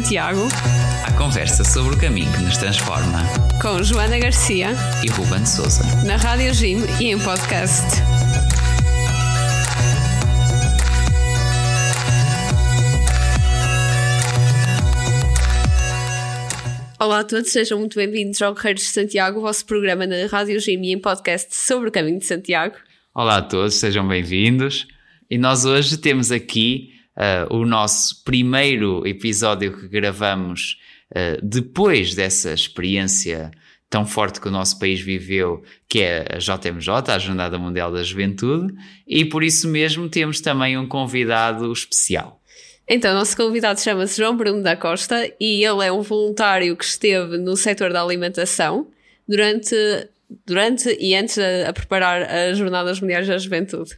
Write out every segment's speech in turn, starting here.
Santiago. A conversa sobre o caminho que nos transforma. Com Joana Garcia e Ruben Souza. Na Rádio Jim e em podcast. Olá a todos, sejam muito bem-vindos ao Guerreiros de Santiago, o vosso programa na Rádio Jim e em podcast sobre o caminho de Santiago. Olá a todos, sejam bem-vindos. E nós hoje temos aqui uh, o nosso primeiro episódio que gravamos uh, depois dessa experiência tão forte que o nosso país viveu, que é a JMJ, a Jornada Mundial da Juventude, e por isso mesmo temos também um convidado especial. Então, o nosso convidado chama-se João Bruno da Costa e ele é um voluntário que esteve no setor da alimentação durante, durante e antes a, a preparar as Jornadas Mundiais da Juventude.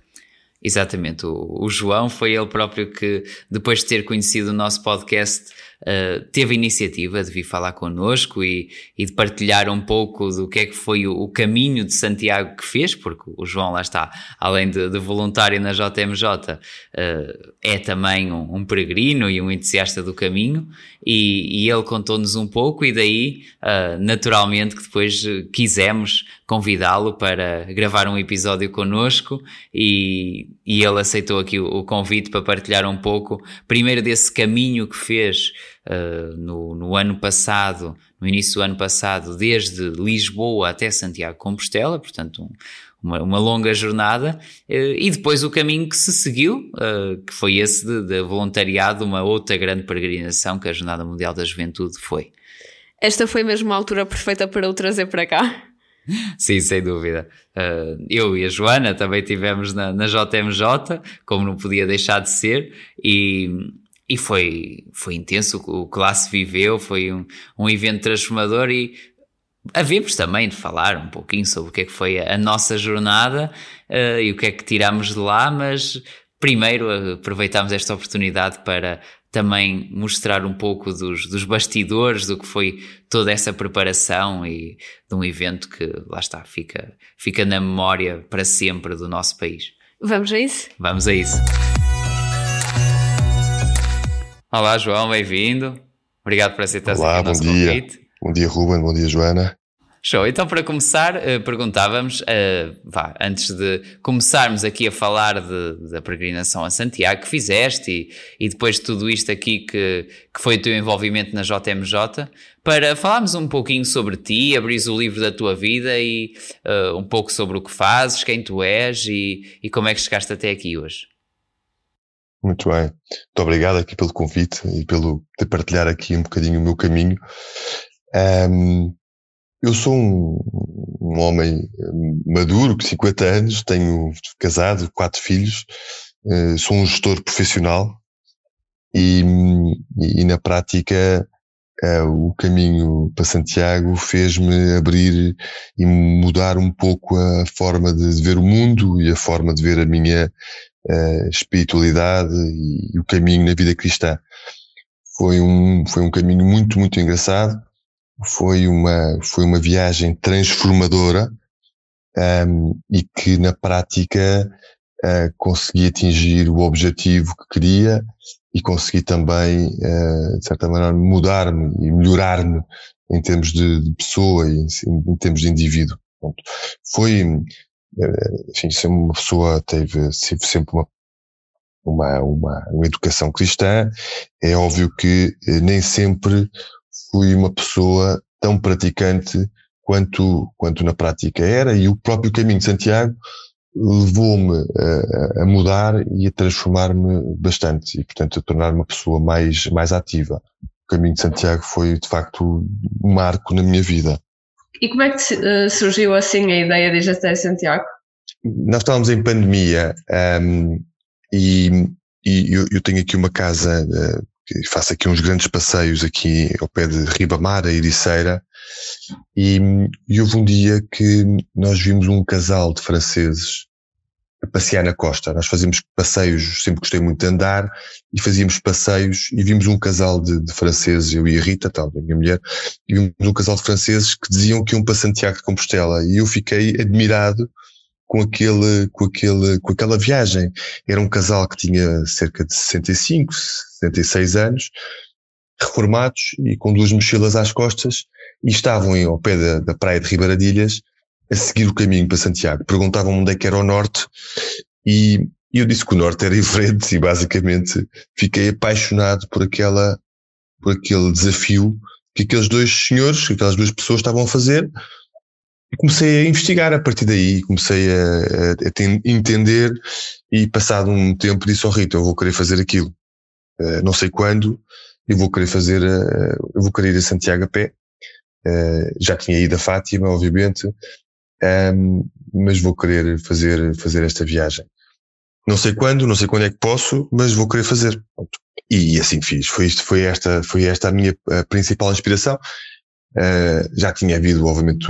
Exatamente, o, o, João foi ele próprio que, depois de ter conhecido o nosso podcast, uh, teve a iniciativa de vir falar connosco e, e, de partilhar um pouco do que é que foi o, o, caminho de Santiago que fez, porque o João lá está, além de, de voluntário na JMJ, uh, é também um, um, peregrino e um entusiasta do caminho, e, e ele contou-nos um pouco, e daí, uh, naturalmente, que depois quisemos convidá-lo para gravar um episódio connosco, e, e ele aceitou aqui o, o convite para partilhar um pouco, primeiro desse caminho que fez uh, no, no, ano passado, no início do ano passado, desde Lisboa até Santiago de Compostela, portanto, um, uma, uma, longa jornada, uh, e depois o caminho que se seguiu, uh, que foi esse de, de voluntariado, uma outra grande peregrinação que a Jornada Mundial da Juventude foi. Esta foi mesmo a altura perfeita para o trazer para cá. Sim, sem dúvida. Eu e a Joana também tivemos na, na JMJ, como não podia deixar de ser, e, e foi, foi intenso o que lá se viveu, foi um, um evento transformador e havemos também de falar um pouquinho sobre o que é que foi a, nossa jornada uh, e o que é que tiramos de lá, mas primeiro aproveitámos esta oportunidade para também mostrar um pouco dos, dos bastidores do que foi toda essa preparação e de um evento que lá está, fica, fica na memória para sempre do nosso país. Vamos a isso? Vamos a isso. Olá, João, bem-vindo. Obrigado por aceitar Olá, aqui o nosso dia. convite. Bom dia, Ruben. Bom dia, Joana. Show. Então, para começar, uh, perguntávamos, uh, vá, antes de começarmos aqui a falar de, da peregrinação a Santiago que fizeste e, e depois de tudo isto aqui que, que foi o teu envolvimento na JMJ, para falarmos um pouquinho sobre ti, abris o livro da tua vida e uh, um pouco sobre o que fazes, quem tu és e, e como é que chegaste até aqui hoje. Muito bem. Muito obrigado aqui pelo convite e pelo de partilhar aqui um bocadinho o meu caminho. Um, eu sou um, um, homem maduro, com 50 anos, tenho casado, quatro filhos, uh, sou um gestor profissional e, e, na prática uh, o caminho para Santiago fez-me abrir e mudar um pouco a forma de ver o mundo e a forma de ver a minha a espiritualidade e, o caminho na vida cristã. Foi um, foi um caminho muito, muito engraçado. Foi uma, foi uma viagem transformadora um, e que na prática uh, consegui atingir o objetivo que queria e consegui também, uh, de certa maneira, mudar-me e melhorar-me em termos de, de pessoa e em, em, termos de indivíduo. Pronto. Foi, enfim, sempre uma pessoa teve, teve sempre uma, uma, uma, uma educação cristã, é óbvio que eh, nem sempre fui uma pessoa tão praticante quanto, quanto na prática era, e o próprio caminho de Santiago levou-me a, a, mudar e a transformar-me bastante, e portanto a tornar-me uma pessoa mais, mais ativa. O caminho de Santiago foi de facto um marco na minha vida. E como é que uh, surgiu assim a ideia de até Santiago? Nós estávamos em pandemia um, e, e eu, eu, tenho aqui uma casa, uh, que faço aqui uns grandes passeios aqui ao pé de Ribamar, a Ericeira, e, e houve um dia que nós vimos um casal de franceses passear na costa. Nós fazíamos passeios, sempre gostei muito de andar, e fazíamos passeios, e vimos um casal de, de franceses, eu e a Rita, tal, a minha mulher, e vimos um casal de franceses que diziam que iam para Santiago de Compostela, e eu fiquei admirado com aquele, com aquele, com aquela viagem. Era um casal que tinha cerca de 65, 66 anos, reformados e com duas mochilas às costas e estavam ao pé da, da praia de Ribeiradilhas a seguir o caminho para Santiago. Perguntavam onde é que era o norte e eu disse que o norte era em frente e basicamente fiquei apaixonado por aquela, por aquele desafio que aqueles dois senhores, que aquelas duas pessoas estavam a fazer e comecei a investigar a partir daí, comecei a, a, a entender e passado um tempo disse ao oh, Rita, eu vou querer fazer aquilo. Uh, não sei quando, eu vou querer fazer, uh, eu vou querer ir a Santiago a pé. Uh, já tinha ido a Fátima, obviamente, um, mas vou querer fazer, fazer esta viagem. Não sei quando, não sei quando é que posso, mas vou querer fazer. E assim fiz. Foi isto, foi esta, foi esta a minha a principal inspiração. já tinha havido, obviamente,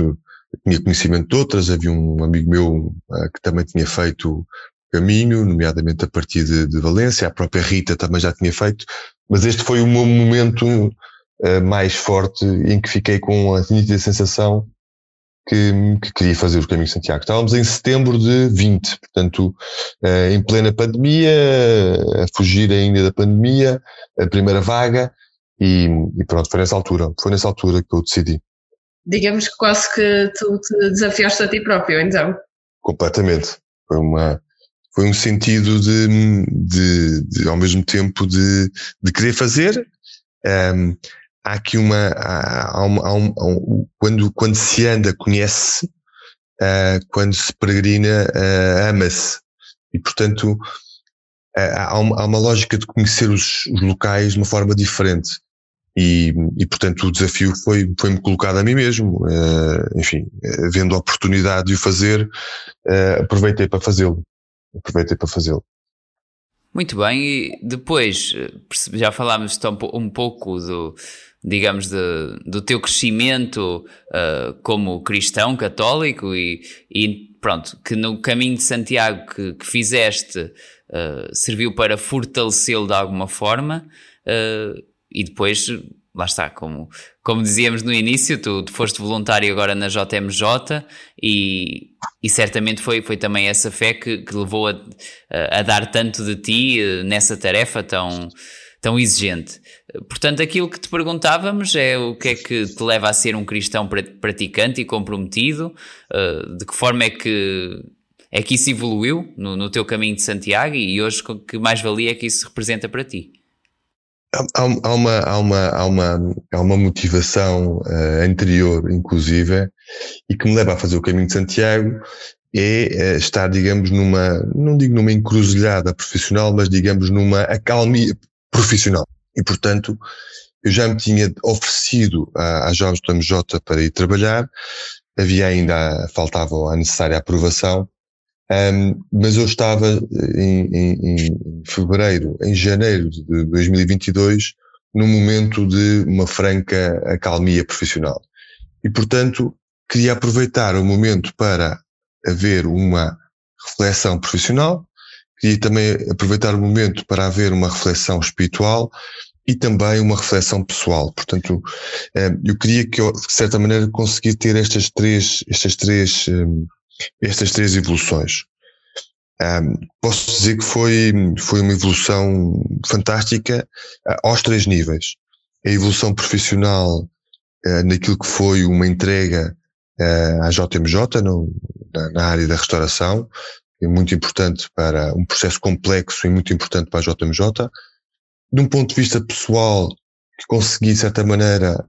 tinha conhecimento de outras, havia um amigo meu uh, que também tinha feito caminho, nomeadamente a partir de, de, Valência, a própria Rita também já tinha feito, mas este foi o meu momento uh, mais forte em que fiquei com a sensação que, que, queria fazer o caminho de Santiago. Estávamos em setembro de 20, portanto, uh, em plena pandemia, a fugir ainda da pandemia, a primeira vaga, e, e pronto, foi nessa altura, foi nessa altura que eu decidi digamos que quase que tu te desafiaste a ti próprio, então. Completamente. Foi uma, foi um sentido de, de, de ao mesmo tempo de, de querer fazer. Um, há aqui uma, há, há uma, há um, quando, quando se anda, conhece, uh, quando se peregrina, uh, ama-se. E portanto, uh, há, uma, há uma lógica de conhecer os, os locais de uma forma diferente. E, e portanto o desafio foi, foi-me colocado a mim mesmo. Uh, enfim, vendo a oportunidade de o fazer, uh, aproveitei para fazê-lo. Aproveitei para fazê-lo. Muito bem, e depois já falámos um pouco do, digamos, de, do teu crescimento como cristão católico e, e, pronto, que no caminho de Santiago que, que fizeste serviu para fortalecê-lo de alguma forma e depois, lá está, como, como dizíamos no início, tu, tu foste voluntário agora na JMJ e, e certamente foi, foi também essa fé que, que levou a, a, dar tanto de ti eh, nessa tarefa tão, tão exigente. Portanto, aquilo que te perguntávamos é o que é que te leva a ser um cristão praticante e comprometido, eh, de que forma é que é que isso evoluiu no, no teu caminho de Santiago e hoje que mais valia é que isso representa para ti? Há, há, uma, há, uma, há, uma, há uma motivação uh, anterior, inclusive, e que me leva a fazer o caminho de Santiago, é uh, estar, digamos, numa, não digo numa encruzilhada profissional, mas digamos numa acalmia profissional. E, portanto, eu já me tinha oferecido à, à Jovens do MJ para ir trabalhar, havia ainda, faltava a necessária aprovação, um, mas eu estava em, em, em, fevereiro, em janeiro de 2022, num momento de uma franca acalmia profissional. E, portanto, queria aproveitar o momento para haver uma reflexão profissional, queria também aproveitar o momento para haver uma reflexão espiritual e também uma reflexão pessoal. Portanto, eu queria que eu, de certa maneira, conseguir ter estas três, estas três estas três evoluções. Posso dizer que foi, foi uma evolução fantástica uh, aos três níveis. A evolução profissional uh, naquilo que foi uma entrega à JMJ, no, na, área da restauração, é muito importante para um processo complexo e muito importante para a JMJ. De um ponto de vista pessoal, que consegui, de certa maneira,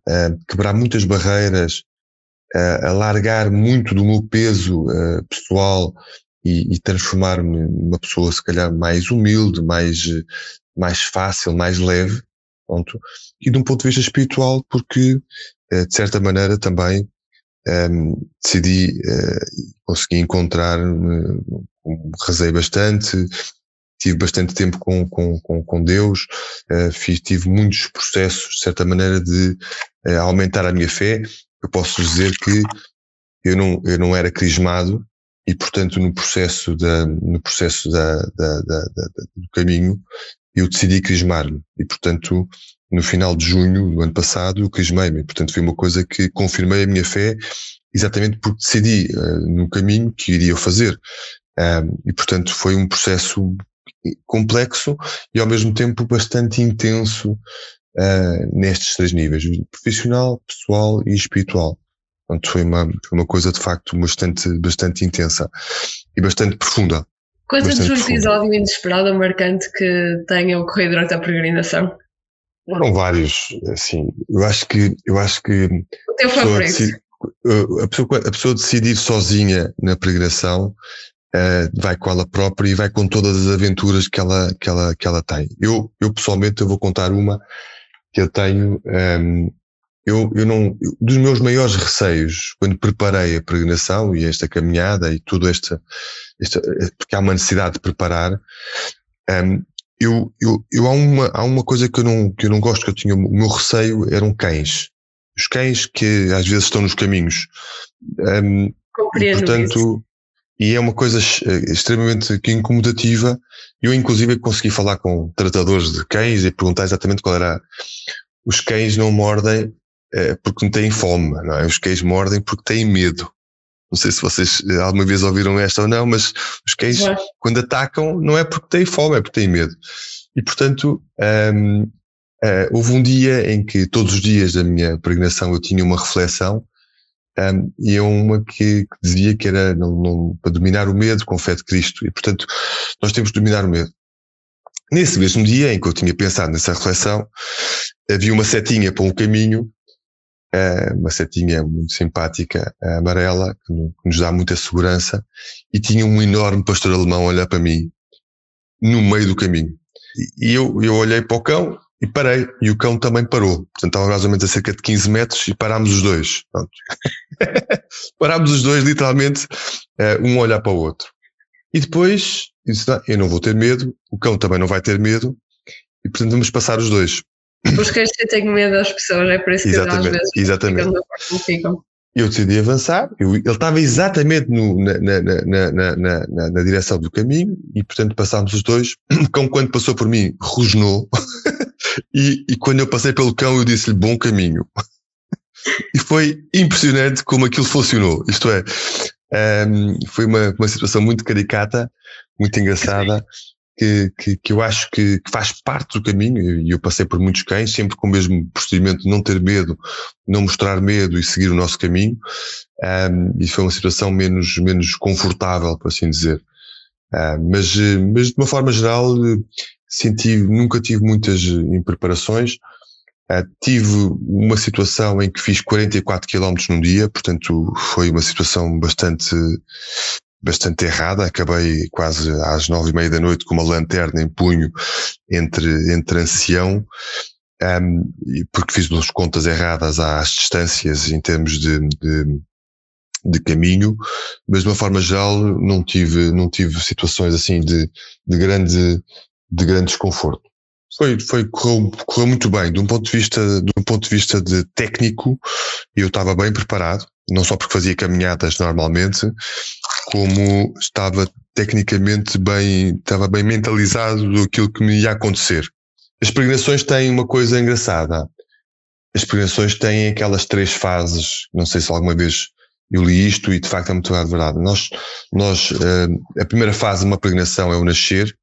quebrar muitas barreiras uh, alargar muito do meu peso uh, pessoal e, e transformar-me numa pessoa se calhar mais humilde, mais, mais fácil, mais leve, pronto. E de um ponto de vista espiritual, porque de certa maneira também um, decidi, uh, consegui encontrar, uh, rezei bastante, tive bastante tempo com, com, com, com Deus, uh, fiz, tive muitos processos, de certa maneira, de uh, aumentar a minha fé. Eu posso dizer que eu não, eu não era crismado e, portanto, no processo, da, no processo da, da, da, do caminho, eu decidi crismar-me. E, portanto, no final de junho do ano passado, crismei-me. Portanto, foi uma coisa que confirmei a minha fé exatamente porque decidi uh, no caminho que iria fazer. E, portanto, foi um processo complexo e, ao mesmo tempo, bastante intenso uh, nestes três níveis, profissional, pessoal e espiritual. Portanto, foi uma, uma coisa de facto bastante, bastante intensa e bastante profunda. Coisa de um episódio inesperado ou marcante que tenha ocorrido durante a peregrinação? Foram vários, assim, eu acho que, eu acho que o teu favorito? a pessoa, a pessoa decidir sozinha na peregrinação uh, vai com ela própria e vai com todas as aventuras que ela, que ela, que ela tem. Eu, eu pessoalmente eu vou contar uma que eu tenho, um, ehm, eu, eu não, dos meus maiores receios quando preparei a peregrinação e esta caminhada e tudo esta, esta porque há uma necessidade de preparar, um, ehm, eu, eu, eu há uma, há uma coisa que eu não, que eu não gosto, que eu tinha, o meu receio eram cães os cães que às vezes estão nos caminhos. Um, e, portanto, isso. e é uma coisa eh, extremamente incomodativa. Eu, inclusive, consegui falar com tratadores de cães e perguntar exatamente qual era. Os cães não mordem é, porque não têm fome, não é? Os cães mordem porque têm medo. Não sei se vocês eh, alguma vez ouviram esta ou não, mas os cães, quando atacam, não é porque têm fome, é porque têm medo. E, portanto, um, Uh, houve um dia em que todos os dias da minha peregrinação eu tinha uma reflexão um, e é uma que, que, dizia que era não, não, para dominar o medo com fé de Cristo. E, portanto, nós temos de dominar o medo. Nesse mesmo dia em que eu tinha pensado nessa reflexão, havia uma setinha para um caminho, uma setinha muito simpática, uh, amarela, que, nos dá muita segurança, e tinha um enorme pastor alemão a olhar para mim, no meio do caminho. E, eu, eu olhei para o cão, e parei. E o cão também parou. Portanto, estava mais ou menos a cerca de 15 metros e parámos os dois. parámos os dois, literalmente, eh, um olhar para o outro. E depois, disse, não, eu não vou ter medo, o cão também não vai ter medo, e portanto vamos passar os dois. Os cães têm medo das pessoas, é por isso que exatamente, às vezes exatamente. ficam eu decidi avançar, eu, ele estava exatamente no, na, na, na, na, na, direção do caminho e, portanto, passámos os dois. O cão, quando passou por mim, rosnou e, e quando eu passei pelo cão, eu disse-lhe bom caminho. e foi impressionante como aquilo funcionou. Isto é, um, ehm, foi uma, uma situação muito caricata, muito engraçada, que, que, que eu acho que, que, faz parte do caminho, e eu passei por muitos cães, sempre com o mesmo procedimento de não ter medo, não mostrar medo e seguir o nosso caminho, um, e foi uma situação menos, menos confortável, por assim dizer. Mas, mas de uma forma geral, senti, nunca tive muitas impreparações, uh, tive uma situação em que fiz 44 km num dia, portanto foi uma situação bastante bastante errada. Acabei quase às nove e meia da noite com uma lanterna em punho entre, entre ancião, um, porque fiz duas contas erradas às distâncias em termos de, de, de, caminho, mas de uma forma geral não tive, não tive situações assim de, de grande, de grande desconforto. Foi, foi, correu, correu muito bem. De um ponto de vista, de um ponto de vista de técnico, eu estava bem preparado, não só porque fazia caminhadas normalmente, como estava tecnicamente bem, estava bem mentalizado do aquilo que me ia acontecer. As peregrinações têm uma coisa engraçada. As peregrinações têm aquelas três fases, não sei se alguma vez eu li isto e de facto é muito verdade. Nós, nós, uh, a primeira fase de uma peregrinação é o nascer,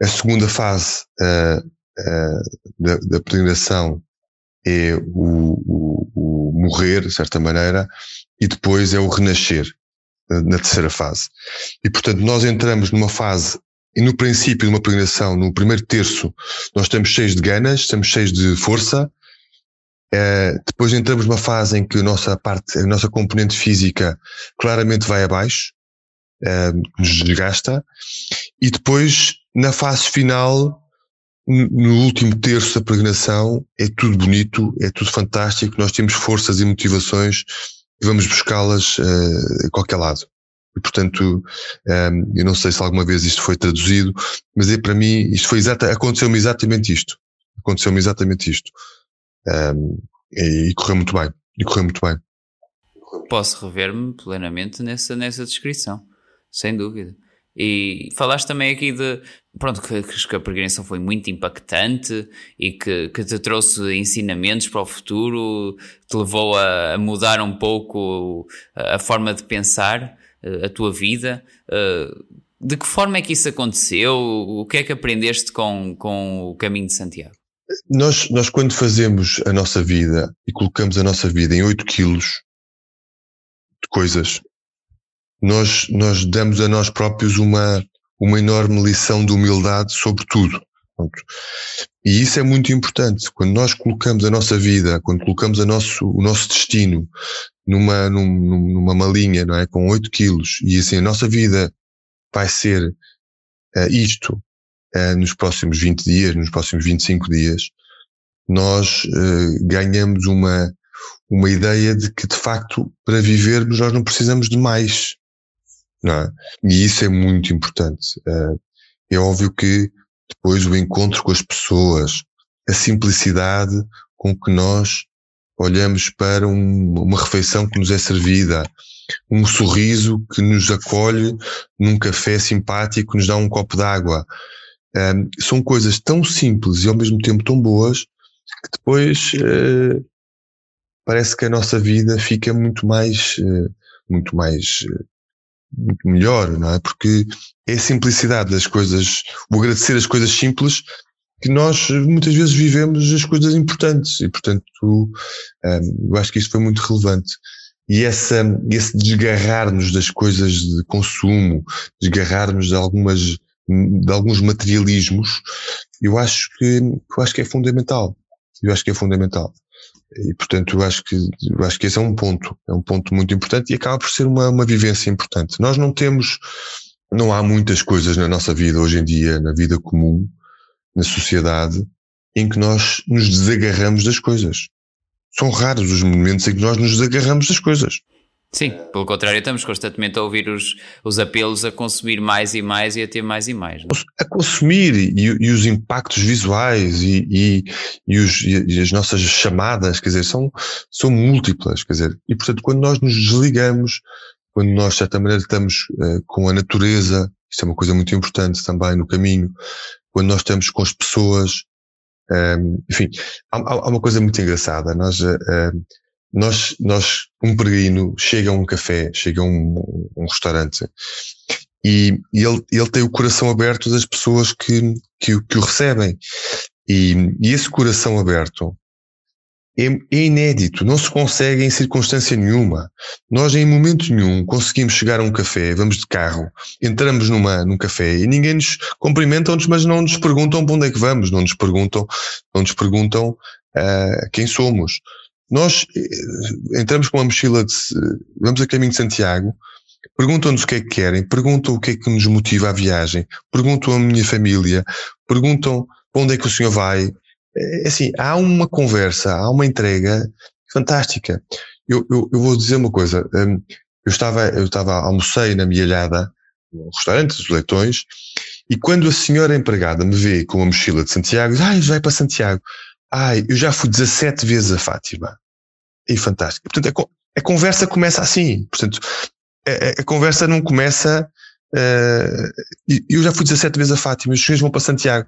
a segunda fase uh, uh, da, da é o, o, o, morrer, de certa maneira, e depois é o renascer na terceira fase. E, portanto, nós entramos numa fase, e no princípio de uma peregrinação, no primeiro terço, nós estamos cheios de ganas, estamos cheios de força, Uh, depois entramos numa fase em que a nossa parte, a nossa componente física claramente vai abaixo, uh, nos desgasta, e depois, na fase final, no último terço da peregrinação, é tudo bonito, é tudo fantástico, nós temos forças e motivações vamos buscá-las uh, a qualquer lado. E, portanto, um, ehm, eu não sei se alguma vez isto foi traduzido, mas é para mim, isto foi exata, aconteceu-me exatamente isto. Aconteceu-me exatamente isto. Um, ehm, e, e correu muito bem. E correu muito bem. Posso rever-me plenamente nessa, nessa descrição, sem dúvida. E falaste também aqui de pronto, que, que a peregrinação foi muito impactante e que, que te trouxe ensinamentos para o futuro, te levou a, a mudar um pouco a, forma de pensar eh, a tua vida. Eh, de que forma é que isso aconteceu? O que é que aprendeste com, com o caminho de Santiago? nós, nós quando fazemos a nossa vida e colocamos a nossa vida em 8 quilos de coisas, nós, nós damos a nós próprios uma, uma enorme lição de humildade sobre tudo. E isso é muito importante. Quando nós colocamos a nossa vida, quando colocamos a nosso, o nosso destino numa, num, numa malinha, não é? Com 8 quilos, e assim, a nossa vida vai ser uh, isto uh, nos próximos 20 dias, nos próximos 25 dias, nós uh, ganhamos uma, uma ideia de que, de facto, para vivermos, nós não precisamos de mais. Não é? E isso é muito importante. é óbvio que depois o encontro com as pessoas, a simplicidade com que nós olhamos para um, uma refeição que nos é servida, um sorriso que nos acolhe num café simpático, que nos dá um copo d'água. Um, são coisas tão simples e ao mesmo tempo tão boas que depois uh, parece que a nossa vida fica muito mais, muito mais muito melhor, não é? Porque é a simplicidade das coisas, o agradecer as coisas simples que nós muitas vezes vivemos as coisas importantes e portanto um, eu acho que isso foi muito relevante e essa, esse desgarrar-nos das coisas de consumo, desgarrar-nos de algumas de alguns materialismos, eu acho que eu acho que é fundamental. Eu acho que é fundamental. E, portanto, eu acho que, eu acho que esse é um ponto, é um ponto muito importante e acaba por ser uma, uma vivência importante. Nós não temos, não há muitas coisas na nossa vida hoje em dia, na vida comum, na sociedade, em que nós nos desagarramos das coisas. São raros os momentos em que nós nos desagarramos das coisas. Sim, pelo contrário, estamos constantemente a ouvir os, os apelos a consumir mais e mais e a ter mais e mais. Não? É? A consumir e, e, os impactos visuais e, e, e, os, e, as nossas chamadas, quer dizer, são, são múltiplas, quer dizer, e portanto quando nós nos desligamos, quando nós de certa maneira estamos uh, com a natureza, isto é uma coisa muito importante também no caminho, quando nós estamos com as pessoas, um, ehm, enfim, há, há, uma coisa muito engraçada, nós... Uh, nós, nós, um peregrino chega a um café, chega a um, um restaurante e, e, ele, ele tem o coração aberto das pessoas que, que, que o recebem. E, e, esse coração aberto é, é, inédito, não se consegue em circunstância nenhuma. Nós, em momento nenhum, conseguimos chegar a um café, vamos de carro, entramos numa, num café e ninguém nos cumprimenta, mas não nos perguntam para onde é que vamos, não nos perguntam, não nos perguntam uh, quem somos. Nós eh, entramos com uma mochila de, vamos a caminho de Santiago, perguntam-nos o que é que querem, perguntam o que é que nos motiva a viagem, perguntam a minha família, perguntam onde é que o senhor vai. É, é assim, há uma conversa, há uma entrega fantástica. Eu, eu, eu vou dizer uma coisa. Hum, eu estava, eu estava, almocei na Mialhada, no restaurante dos Leitões, e quando a senhora empregada me vê com a mochila de Santiago, diz, ai, vai para Santiago. Ai, eu já fui 17 vezes a Fátima e fantástica. Portanto, a, a conversa começa assim. Portanto, a, a conversa não começa. Uh, eu já fui 17 vezes a Fátima, os senhores vão para Santiago,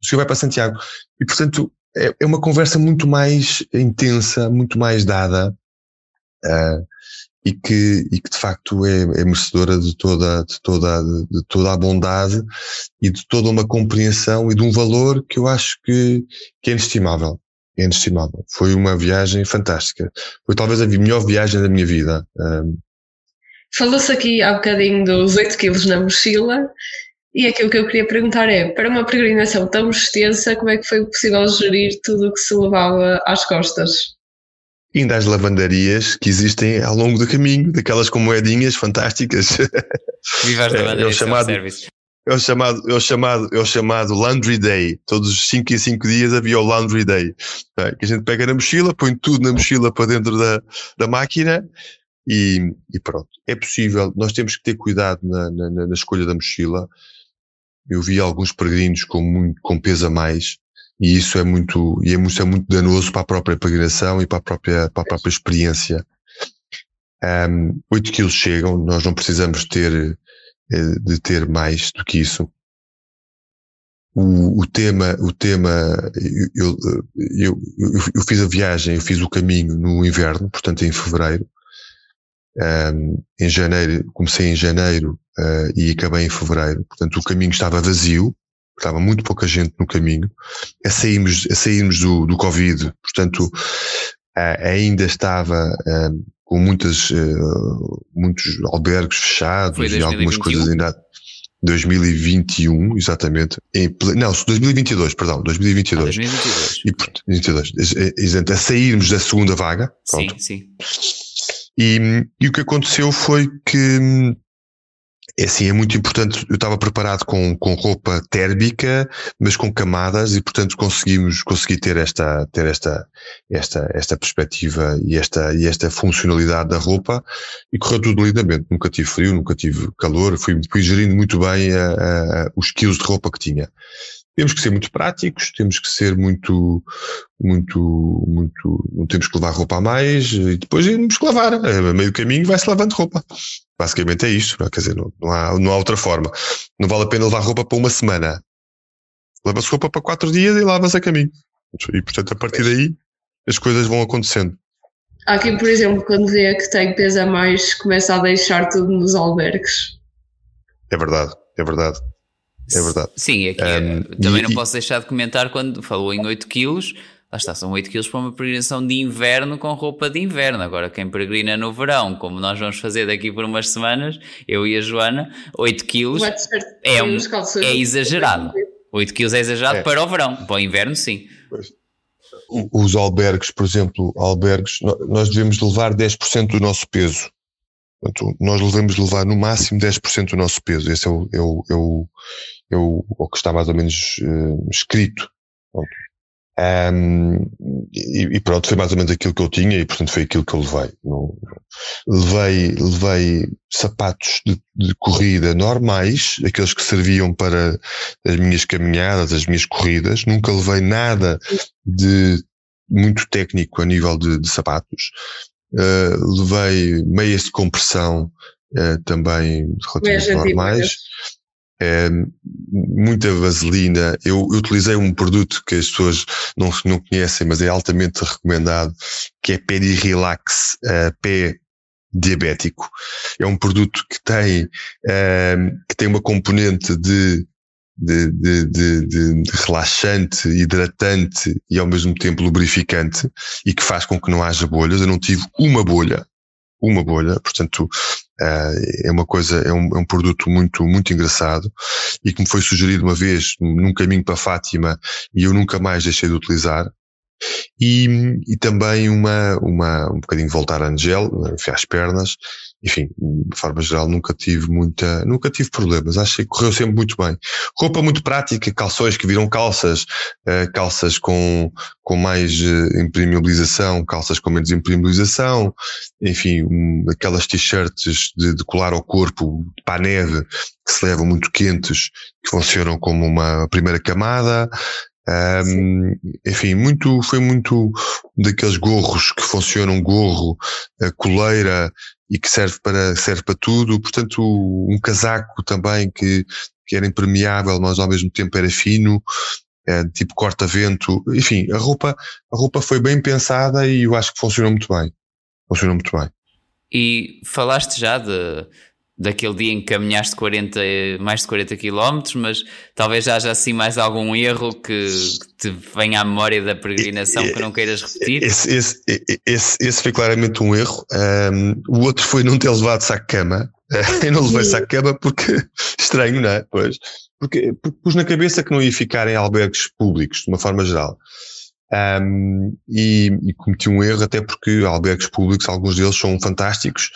o senhor vai para Santiago. E, portanto, é, é uma conversa muito mais intensa, muito mais dada. Uh, e que, e que de facto é, é merecedora de toda, de, toda, de toda a bondade e de toda uma compreensão e de um valor que eu acho que, que é inestimável é inestimável. Foi uma viagem fantástica. Foi talvez a melhor viagem da minha vida. Um... Falou-se aqui há bocadinho dos 8 quilos na mochila e aquilo que eu queria perguntar é, para uma peregrinação tão extensa, como é que foi possível gerir tudo o que se levava às costas? Ainda as lavandarias que existem ao longo do caminho, daquelas com moedinhas fantásticas. Viva as lavandarias é, é chamado, service. É o chamado, é o chamado, é o chamado Laundry Day. Todos os 5 e 5 dias havia o Laundry Day. É? Que a gente pega na mochila, põe tudo na mochila para dentro da, da máquina e, e pronto. É possível, nós temos que ter cuidado na, na, na escolha da mochila. Eu vi alguns peregrinos com, muito, com peso a mais e isso é muito, e é muito, é danoso para a própria peregrinação e para a própria, para a própria experiência. Um, 8 quilos chegam, nós não precisamos ter de ter mais do que isso. O, o tema, o tema, eu, eu, eu, eu, fiz a viagem, eu fiz o caminho no inverno, portanto em fevereiro. Um, em janeiro, comecei em janeiro uh, e acabei em fevereiro. Portanto, o caminho estava vazio, estava muito pouca gente no caminho, a sairmos, a sairmos do, do Covid, portanto, ainda estava com muitas, muitos albergues fechados e algumas coisas ainda. 2021, exatamente. Em, não, 2022, perdão, 2022. Ah, 2022. E, 2022. A sairmos da segunda vaga. Pronto. Sim, sim. E, e o que aconteceu foi que é assim, é muito importante. Eu estava preparado com, com roupa térmica, mas com camadas, e portanto conseguimos consegui ter esta ter esta esta esta perspectiva e esta e esta funcionalidade da roupa e correu tudo lindamente. Nunca tive frio, nunca tive calor, fui, fui gerindo muito bem a, a, os quilos de roupa que tinha. Temos que ser muito práticos, temos que ser muito, muito, muito, não temos que levar roupa a mais e depois temos que lavar. A meio caminho vai-se lavando roupa. Basicamente é isto, quer dizer, não, não, há, não há outra forma. Não vale a pena levar roupa para uma semana. Leva-se roupa para quatro dias e lavas a caminho. E portanto, a partir daí, as coisas vão acontecendo. Há quem, por exemplo, quando vê que tem peso a mais, começa a deixar tudo nos albergues. É verdade, é verdade. É verdade. Sim, aqui um, também e, não posso deixar de comentar quando falou em 8 quilos. Lá está, são 8 quilos para uma peregrinação de inverno com roupa de inverno. Agora, quem peregrina no verão, como nós vamos fazer daqui por umas semanas, eu e a Joana, 8 quilos é, um, é exagerado. 8 quilos é exagerado é. para o verão, para o inverno, sim. Pois. Os albergues, por exemplo, albergues, nós devemos levar 10% do nosso peso. Portanto, nós devemos levar no máximo 10% do nosso peso. Esse é o, é o, é o, é o, o que está mais ou menos uh, escrito. Um, e, e, pronto, foi mais ou menos aquilo que eu tinha e portanto foi aquilo que eu levei. Não, levei, levei sapatos de, de, corrida normais, aqueles que serviam para as minhas caminhadas, as minhas corridas. Nunca levei nada de muito técnico a nível de, de sapatos. Uh, levei meias de compressão uh, também relativamente normais é, muita vaselina. Eu, eu, utilizei um produto que as pessoas não, não conhecem, mas é altamente recomendado, que é Peri Relax uh, Pé Diabético. É um produto que tem, uh, que tem uma componente de de, de, de, de, relaxante, hidratante e ao mesmo tempo lubrificante e que faz com que não haja bolhas. Eu não tive uma bolha, uma bolha, portanto Uh, é uma coisa, é um, é um, produto muito, muito engraçado e que me foi sugerido uma vez num caminho para Fátima e eu nunca mais deixei de utilizar. E, e também uma, uma, um bocadinho voltar a Angel, enfim, às pernas. Enfim, de forma geral, nunca tive muita, nunca tive problemas. Acho que correu sempre muito bem. Roupa muito prática, calções que viram calças, uh, calças com, com mais uh, impermeabilização, calças com menos impermeabilização, enfim, aquelas t-shirts de, de colar ao corpo para a neve que se levam muito quentes, que funcionam como uma primeira camada, um, enfim, muito, foi muito daqueles gorros que funcionam gorro, coleira e que serve para, serve para tudo. Portanto, um casaco também que, que era impermeável, mas ao mesmo tempo era fino, é, tipo corta-vento. Enfim, a roupa, a roupa foi bem pensada e eu acho que funcionou muito bem. Funcionou muito bem. E falaste já de, daquele dia em que caminhaste 40, mais de 40 km, mas talvez haja assim mais algum erro que, que te venha à memória da peregrinação que não queiras repetir? Esse, esse, esse, esse foi claramente um erro. Um, o outro foi não ter levado saco-cama. Eu não levei saco-cama porque, estranho, não é? Pois, porque, porque pus na cabeça que não ia ficar em albergues públicos, de uma forma geral. Um, e, e, cometi um erro até porque albergues públicos, alguns deles são fantásticos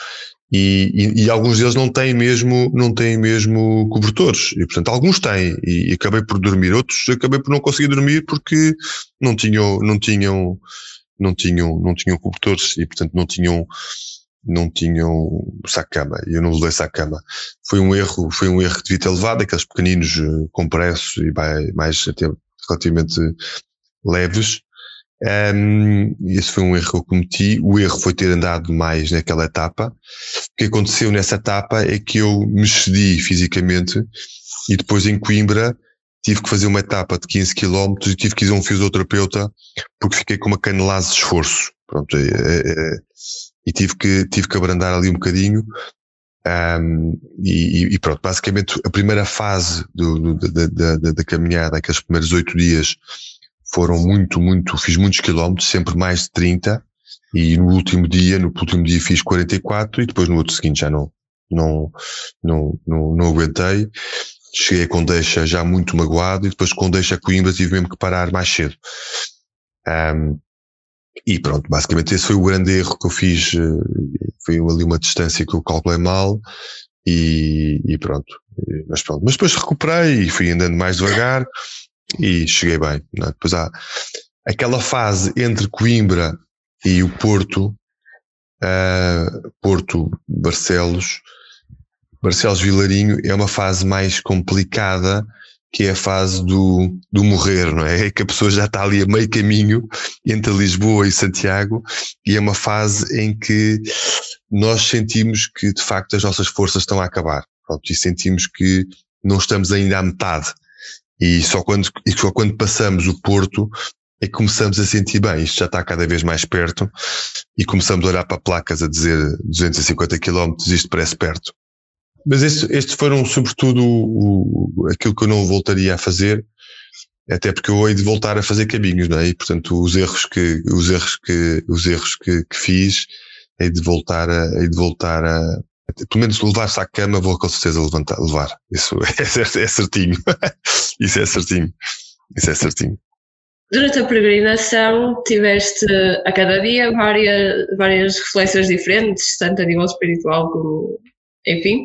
e, e, e, alguns deles não têm mesmo, não têm mesmo cobertores. E, portanto, alguns têm. E, e, acabei por dormir. Outros acabei por não conseguir dormir porque não tinham, não tinham, não tinham, não tinham cobertores e, portanto, não tinham, não tinham saco-cama. E eu não levei saco-cama. Foi um erro, foi um erro que devia ter levado, aqueles pequeninos eh, compressos e mais até relativamente leves. Um, esse foi um erro que eu cometi. O erro foi ter andado mais naquela etapa. O que aconteceu nessa etapa é que eu me cedi fisicamente e depois em Coimbra tive que fazer uma etapa de 15 km e tive que ir a um fisioterapeuta porque fiquei com uma canelase de esforço. Pronto, é, é, é, e tive que, tive que abrandar ali um bocadinho. Um, e, e, pronto, basicamente a primeira fase do, do, da, da, da, caminhada, aqueles primeiros oito dias, foram muito, muito, fiz muitos quilómetros, sempre mais de 30, e no último dia, no último dia fiz 44 e depois no outro seguinte já não, não, não, não, não aguentei. Cheguei com deixa já muito magoado e depois com deixa Coimbra tive mesmo que parar mais cedo. Um, e pronto, basicamente esse foi o grande erro que eu fiz. Eh, foi ali uma distância que eu calculei mal e, e pronto. Mas pronto. Mas depois recuperei e fui andando mais devagar e cheguei bem. É? Depois há aquela fase entre Coimbra e o Porto, uh, Porto Barcelos, Barcelos Vilarinho é uma fase mais complicada que é a fase do, do morrer, não é? É que a pessoa já está ali a meio caminho entre Lisboa e Santiago e é uma fase em que nós sentimos que de facto as nossas forças estão a acabar. Pronto, e sentimos que não estamos ainda à metade. E só quando, e só quando passamos o Porto é que começamos a sentir bem, isto já está cada vez mais perto e começamos a olhar para placas a dizer 250 km, isto parece perto. Mas estes, foram sobretudo o, aquilo que eu não voltaria a fazer, até porque eu hei de voltar a fazer caminhos, não é? E, portanto, os erros que, os erros que, os erros que, que fiz, hei de voltar a, hei de voltar a, pelo menos levar-se à cama, vou com certeza levantar, levar. Isso é, é certinho. Isso é certinho. Isso é certinho. Durante a peregrinação tiveste a cada dia várias, várias reflexões diferentes, tanto a nível espiritual como enfim.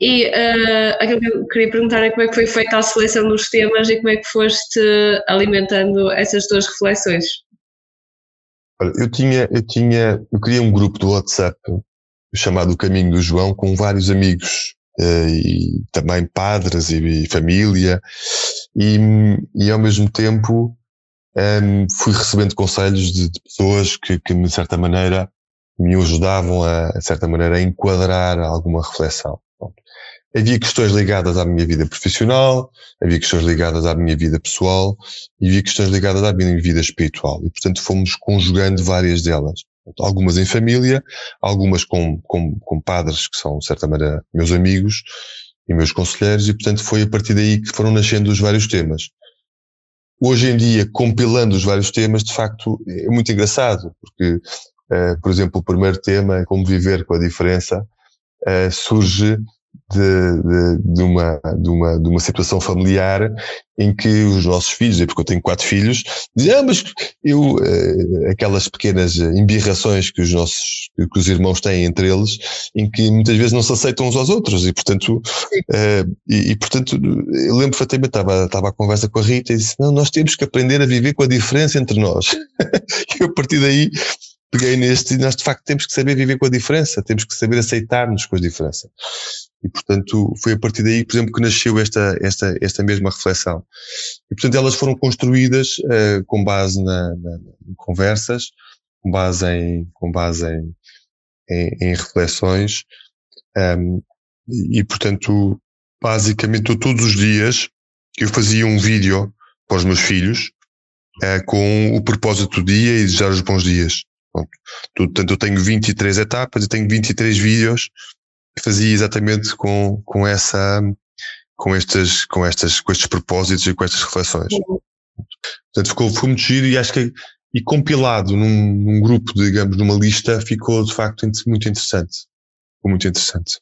E uh, aquilo que eu queria perguntar é como é que foi feita a seleção dos temas e como é que foste alimentando essas tuas reflexões. Olha, eu tinha, eu tinha, eu queria um grupo do WhatsApp chamado Caminho do João com vários amigos uh, e também padres e, família e, e ao mesmo tempo um, ehm, fui recebendo conselhos de, de pessoas que, que de certa maneira me ajudavam a, certa maneira, a enquadrar alguma reflexão. Bom, havia questões ligadas à minha vida profissional, havia questões ligadas à minha vida pessoal e havia questões ligadas à minha vida espiritual. E, portanto, fomos conjugando várias delas. Algumas em família, algumas com, com, com padres que são, de certa maneira, meus amigos e meus conselheiros, e, portanto, foi a partir daí que foram nascendo os vários temas. Hoje em dia, compilando os vários temas, de facto, é muito engraçado, porque Uh, por exemplo, o primeiro tema, como viver com a diferença, uh, surge de, de, de, uma, de, uma, de uma situação familiar em que os nossos filhos, porque eu tenho quatro filhos, dizem, ah, mas eu, uh, aquelas pequenas embirrações que os nossos, que os irmãos têm entre eles, em que muitas vezes não se aceitam uns aos outros, e portanto, uh, e, e, portanto, eu lembro perfeitamente, estava, estava a conversa com a Rita e disse, não, nós temos que aprender a viver com a diferença entre nós. e a partir daí, peguei neste nós de facto temos que saber viver com a diferença, temos que saber aceitar-nos com a diferença. E portanto foi a partir daí, por exemplo, que nasceu esta, esta, esta mesma reflexão. E portanto elas foram construídas uh, com base na, na, em conversas, com base em, com base em, em, em reflexões, um, e, portanto basicamente todos os dias eu fazia um vídeo para os meus filhos, uh, com o propósito do dia e desejar os bons dias. Portanto, eu tenho 23 etapas e tenho 23 vídeos fazia exatamente com, com essa, com estas, com estas, com estes propósitos e com estas reflexões. Portanto, ficou, foi muito giro e acho que, e compilado num, num grupo, digamos, numa lista, ficou de facto muito interessante. Ficou muito interessante.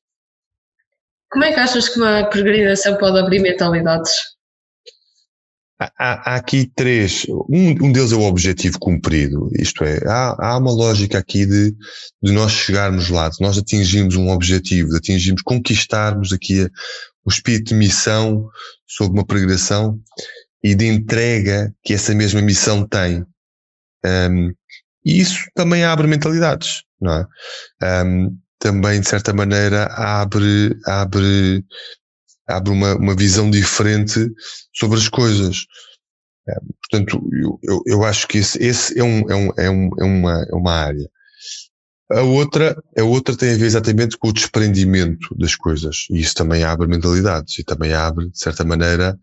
Como é que achas que uma peregrinação pode abrir mentalidades? Há, há, aqui três. Um, um, deles é o objetivo cumprido. Isto é, há, há uma lógica aqui de, de nós chegarmos lá, de nós atingirmos um objetivo, de atingirmos, conquistarmos aqui a, o espírito de missão sobre uma peregrinação e de entrega que essa mesma missão tem. Um, e isso também abre mentalidades, não é? Um, também, de certa maneira, abre, abre abre uma, uma visão diferente sobre as coisas. É, portanto, eu, eu, eu, acho que esse, esse é, um, é, um, é, um, é, uma, é uma área. A outra, a outra tem a ver exatamente com o desprendimento das coisas. E isso também abre mentalidades e também abre, de certa maneira,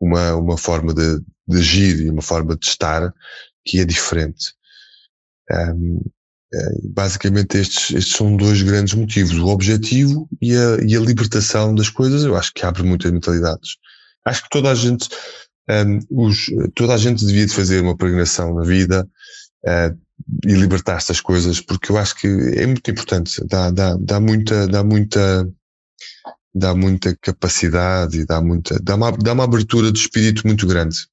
uma, uma forma de, de agir e uma forma de estar que é diferente. Um, basicamente estes, estes são dois grandes motivos, o objetivo e a, e a libertação das coisas, eu acho que abre muitas mentalidades. Acho que toda a gente, um, os, toda a gente devia de fazer uma peregrinação na vida uh, e libertar estas coisas, porque eu acho que é muito importante, dá, dá, dá muita, dá muita, dá muita capacidade e dá muita, dá uma, dá uma abertura de espírito muito grande.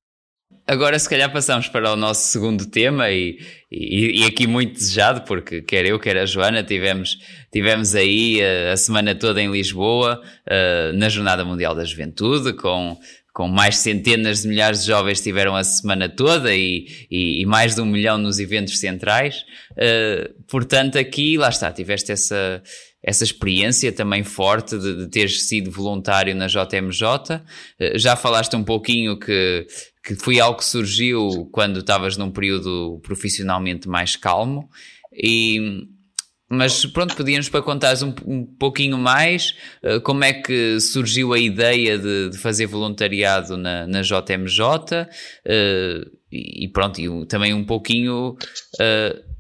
Agora, se calhar, passamos para o nosso segundo tema e, e, e, aqui muito desejado, porque quer eu, quer a Joana, tivemos, tivemos aí a, a semana toda em Lisboa, uh, na Jornada Mundial da Juventude, com, com mais centenas de milhares de jovens estiveram a semana toda e, e, e, mais de um milhão nos eventos centrais. Uh, portanto, aqui, lá está, tiveste essa, essa experiência também forte de, de teres sido voluntário na JMJ. Já falaste um pouquinho que que foi algo que surgiu quando estavas num período profissionalmente mais calmo. E, mas pronto, pedíamos para contares um, um pouquinho mais uh, como é que surgiu a ideia de, de fazer voluntariado na, na JMJ uh, eh, e, pronto, e também um pouquinho uh,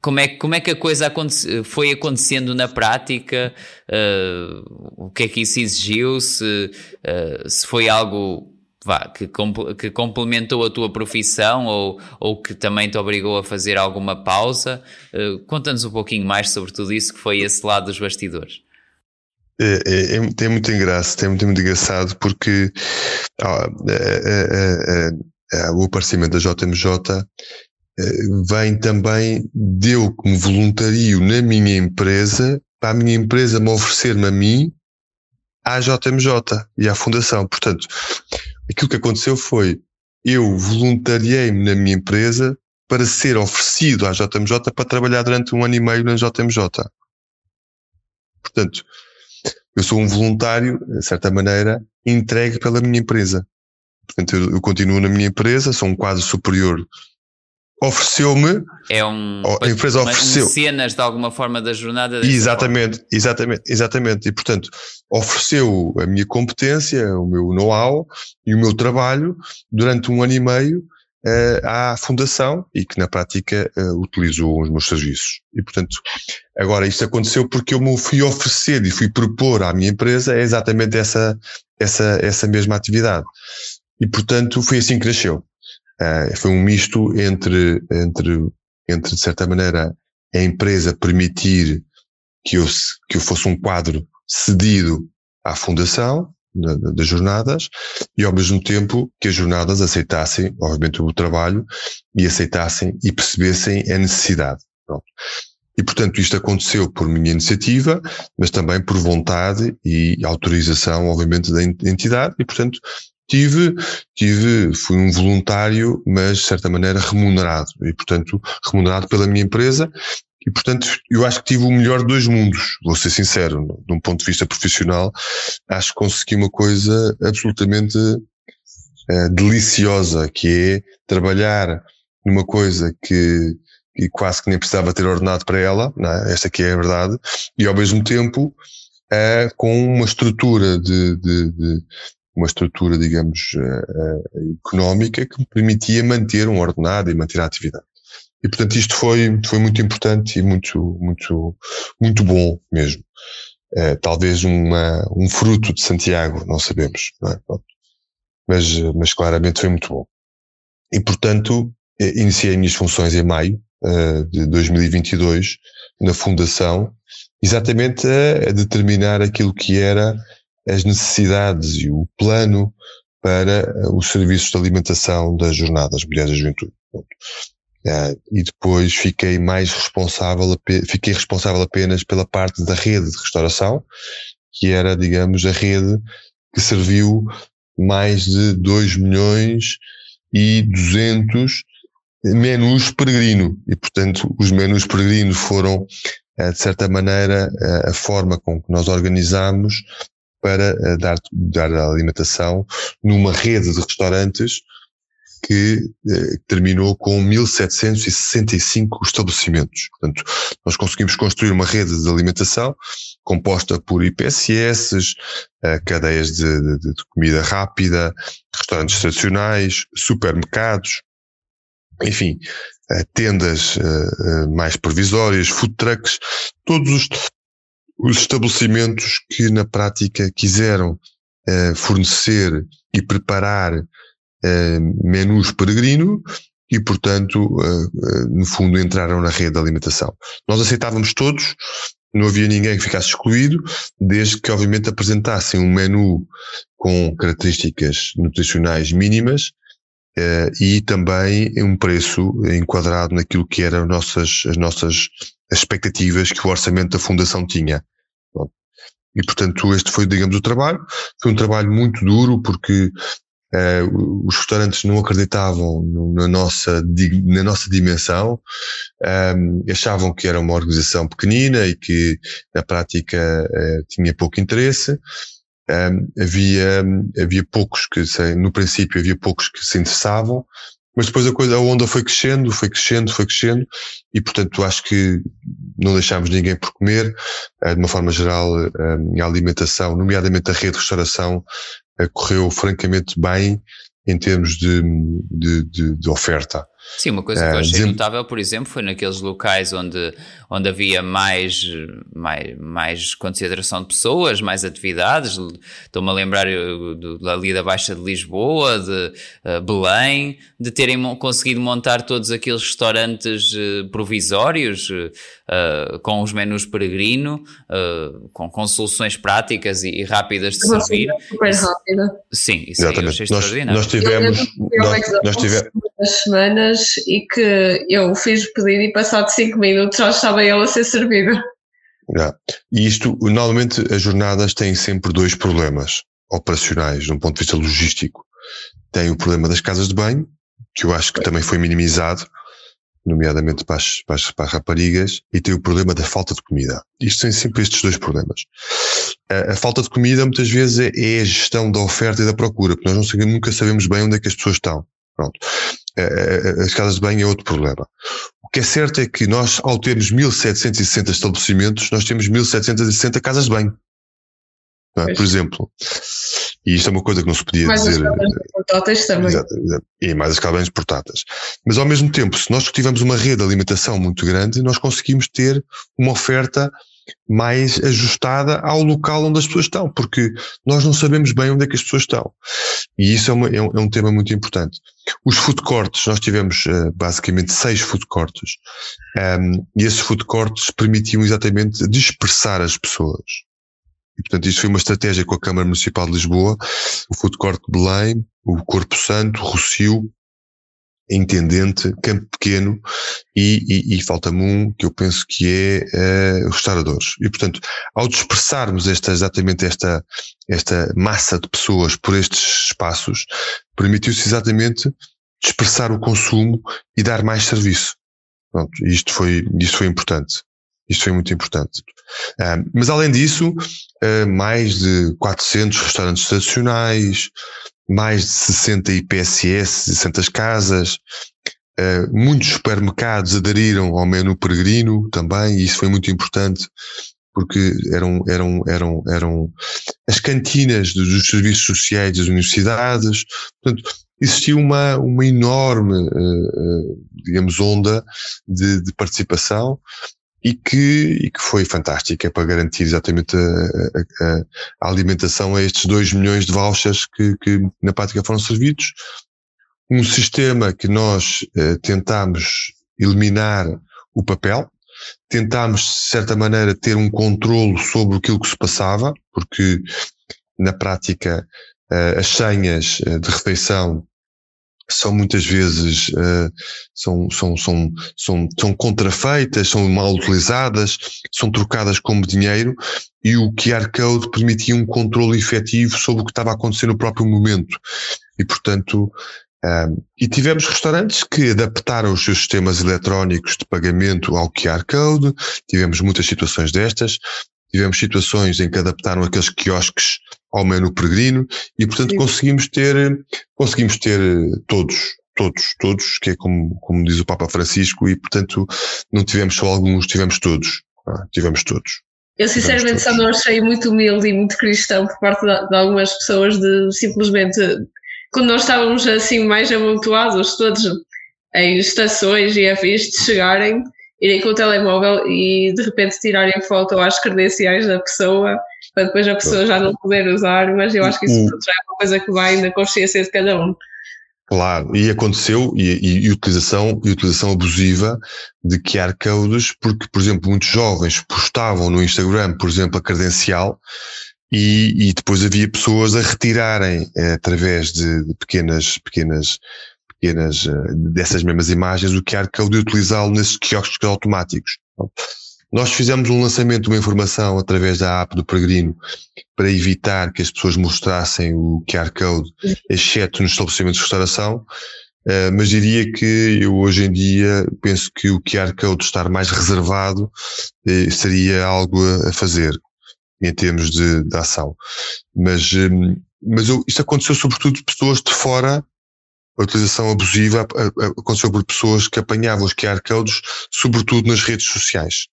como, é, como é que a coisa aconte, foi acontecendo na prática, o que é que isso exigiu, se, se foi algo vá, que, que complementou a tua profissão ou, ou que também te obrigou a fazer alguma pausa. Uh, Conta-nos um pouquinho mais sobre tudo isso que foi esse lado dos bastidores. É, é, é, tem muito engraçado, tem muito, muito engraçado porque o aparecimento da JMJ vem também, deu como voluntario na minha empresa, para a minha empresa me oferecer-me a mim à JMJ e à Fundação. Portanto, aquilo que aconteceu foi eu voluntariei-me na minha empresa para ser oferecido à JMJ para trabalhar durante um ano e meio na JMJ. Portanto, eu sou um voluntário, de certa maneira, entregue pela minha empresa. Portanto, eu, eu continuo na minha empresa, sou um quadro superior ofereceu-me. É um. A empresa ofereceu. cenas de alguma forma da jornada. Exatamente, forma. exatamente, exatamente. E portanto, ofereceu a minha competência, o meu know-how e o meu trabalho durante um ano e meio uh, à Fundação e que na prática uh, utilizou os meus serviços. E portanto, agora isto aconteceu porque eu me fui oferecer e fui propor à minha empresa exatamente essa, essa, essa mesma atividade. E portanto, foi assim que nasceu. Uh, foi um misto entre, entre, entre, de certa maneira, a empresa permitir que eu, que eu fosse um quadro cedido à fundação das jornadas e ao mesmo tempo que as jornadas aceitassem, obviamente, o trabalho e aceitassem e percebessem a necessidade. Pronto. E, portanto, isto aconteceu por minha iniciativa, mas também por vontade e autorização, obviamente, da entidade, e, portanto, Tive, tive, fui um voluntário, mas de certa maneira remunerado, e portanto, remunerado pela minha empresa, e portanto, eu acho que tive o melhor de dois mundos, vou ser sincero, de um ponto de vista profissional, acho que consegui uma coisa absolutamente uh, deliciosa, que é trabalhar numa coisa que, que quase que nem precisava ter ordenado para ela, é? esta aqui é a verdade, e ao mesmo tempo uh, com uma estrutura de, de, de, uma estrutura, digamos, uh, económica que me permitia manter um ordenado e manter a atividade. E portanto isto foi, foi muito importante e muito, muito, muito bom mesmo. Uh, talvez uma, um fruto de Santiago, não sabemos, não é? mas, mas claramente foi muito bom. E portanto iniciei minhas funções em maio uh, de 2022 na Fundação, exatamente a, a determinar aquilo que era as necessidades e o plano para eh, os serviços de alimentação das jornadas Mulheres da Juventude. Uh, e depois fiquei mais responsável, fiquei responsável apenas pela parte da rede de restauração, que era, digamos, a rede que serviu mais de 2 milhões e 200 menus peregrino. E, portanto, os menus peregrinos foram, eh, de certa maneira, a forma com que nós organizamos para uh, dar, dar a alimentação numa rede de restaurantes que uh, terminou com 1765 estabelecimentos. Portanto, nós conseguimos construir uma rede de alimentação composta por IPSS, uh, cadeias de, de, de comida rápida, restaurantes tradicionais, supermercados, enfim, tendas mais provisórias, food trucks, todos os, os estabelecimentos que na prática quiseram fornecer e preparar menus peregrino e, portanto, no fundo, entraram na rede de alimentação. Nós aceitávamos todos, não havia ninguém que ficasse excluído, desde que, obviamente, apresentassem um menu com características nutricionais mínimas uh, e também um preço enquadrado naquilo que eram nossas, as nossas expectativas que o orçamento da Fundação tinha. E, portanto, este foi, digamos, o trabalho. Foi um trabalho muito duro porque Uh, os restaurantes não acreditavam na nossa, na nossa dimensão, um, achavam que era uma organização pequenina e que na prática uh, tinha pouco interesse. Um, havia, havia poucos que, no princípio, havia poucos que se interessavam, mas depois a coisa, a onda foi crescendo, foi crescendo, foi crescendo, e portanto acho que não deixámos ninguém por comer. Uh, de uma forma geral, a alimentação, nomeadamente a rede de restauração, correu francamente bem em termos de, de, de, de oferta. Sim, uma coisa que eu achei notável, por exemplo, foi naqueles locais onde, onde havia mais, mais, mais consideração de pessoas, mais atividades. Estou-me a lembrar ali da Baixa de Lisboa, de uh, Belém, de terem conseguido montar todos aqueles restaurantes uh, provisórios uh, com os menus peregrino, com, com soluções práticas e, e rápidas de servir. Super rápida. Sim, isso Exatamente. Aí eu achei nós, nós tivemos. Nós, nós tivemos semanas e que eu fiz o pedido e passado 5 minutos já estava ele a ser servido. E isto, normalmente as jornadas têm sempre dois problemas operacionais, de um ponto de vista logístico. Tem o problema das casas de banho, que eu acho que também foi minimizado, nomeadamente para as, para as, para as raparigas, e tem o problema da falta de comida. Isto tem sempre estes dois problemas. A, a falta de comida muitas vezes é, é, a gestão da oferta e da procura, porque nós não sabemos, nunca sabemos bem onde é que as pessoas estão. Pronto. As casas de banho é outro problema. O que é certo é que nós, ao termos 1760 estabelecimentos, nós temos 1760 casas de banho. É? Por exemplo. E isto é uma coisa que não se podia mais dizer. Mais as portáteis também. Exato, exato. E mais as cabines portáteis. Mas ao mesmo tempo, se nós tivermos uma rede de alimentação muito grande, nós conseguimos ter uma oferta mais ajustada ao local onde as pessoas estão, porque nós não sabemos bem onde é que as pessoas estão. E isso é, uma, é, um, é um, tema muito importante. Os food courts, nós tivemos uh, basicamente seis food courts, um, ehm, e esses food courts permitiam exatamente dispersar as pessoas. E, portanto, isto foi uma estratégia com a Câmara Municipal de Lisboa, o Food Court de Belém, o Corpo Santo, Rocio, Intendente, Campo Pequeno e, e, e falta-me um que eu penso que é uh, restauradores. E, portanto, ao dispersarmos esta, exatamente esta, esta massa de pessoas por estes espaços, permitiu-se exatamente dispersar o consumo e dar mais serviço. Pronto, isto foi, isto foi importante. Isto foi muito importante. Uh, mas além disso, uh, mais de 400 restaurantes tradicionais, mais de 60 IPSS, 60 casas, uh, muitos supermercados aderiram ao menu peregrino também, e isso foi muito importante porque eram, eram, eram, eram as cantinas dos serviços sociais das universidades. Portanto, existia uma, uma enorme, uh, digamos, onda de, de participação e que, e que foi fantástica para garantir exatamente a, a, a, alimentação a estes 2 milhões de vouchers que, que na prática foram servidos. Um sistema que nós eh, tentámos eliminar o papel, tentámos de certa maneira ter um controlo sobre aquilo que se passava, porque na prática eh, as senhas eh, de refeição são muitas vezes uh, são, são, são, são, são contrafeitas, são mal utilizadas, são trocadas como dinheiro e o QR Code permitia um controle efetivo sobre o que estava a acontecer no próprio momento. E, portanto, uh, e tivemos restaurantes que adaptaram os seus sistemas eletrónicos de pagamento ao QR Code, tivemos muitas situações destas, tivemos situações em que adaptaram aqueles quiosques ao menu peregrino e, portanto, Sim. conseguimos ter, conseguimos ter todos, todos, todos, que é como, como diz o Papa Francisco, e, portanto, não tivemos só alguns, tivemos todos. Ah, tivemos todos. Eu sinceramente só não achei muito humilde e muito cristão por parte de, algumas pessoas de simplesmente, quando nós estávamos assim mais amontoados todos, em estações e afins de chegarem, irem com o telemóvel e de repente tirarem foto às credenciais da pessoa para depois a pessoa já não poder usar, mas eu acho que isso já é uma coisa que vai na consciência de cada um. Claro, e aconteceu, e, e, e, utilização, e utilização abusiva de QR codes, porque, por exemplo, muitos jovens postavam no Instagram, por exemplo, a credencial, e, e depois havia pessoas a retirarem, eh, através de, de, pequenas, pequenas, pequenas, eh, dessas mesmas imagens, o QR code e utilizá-lo nesses quiosques automáticos. Nós fizemos um lançamento de uma informação através da app do Peregrino para evitar que as pessoas mostrassem o QR Code, exceto nos estabelecimentos de restauração, uh, mas diria que eu hoje em dia penso que o QR Code estar mais reservado uh, seria algo a, fazer em termos de, de ação. Mas, mas eu, isto aconteceu sobretudo de pessoas de fora a utilização abusiva aconteceu por pessoas que apanhavam os QR codes, sobretudo nas redes sociais.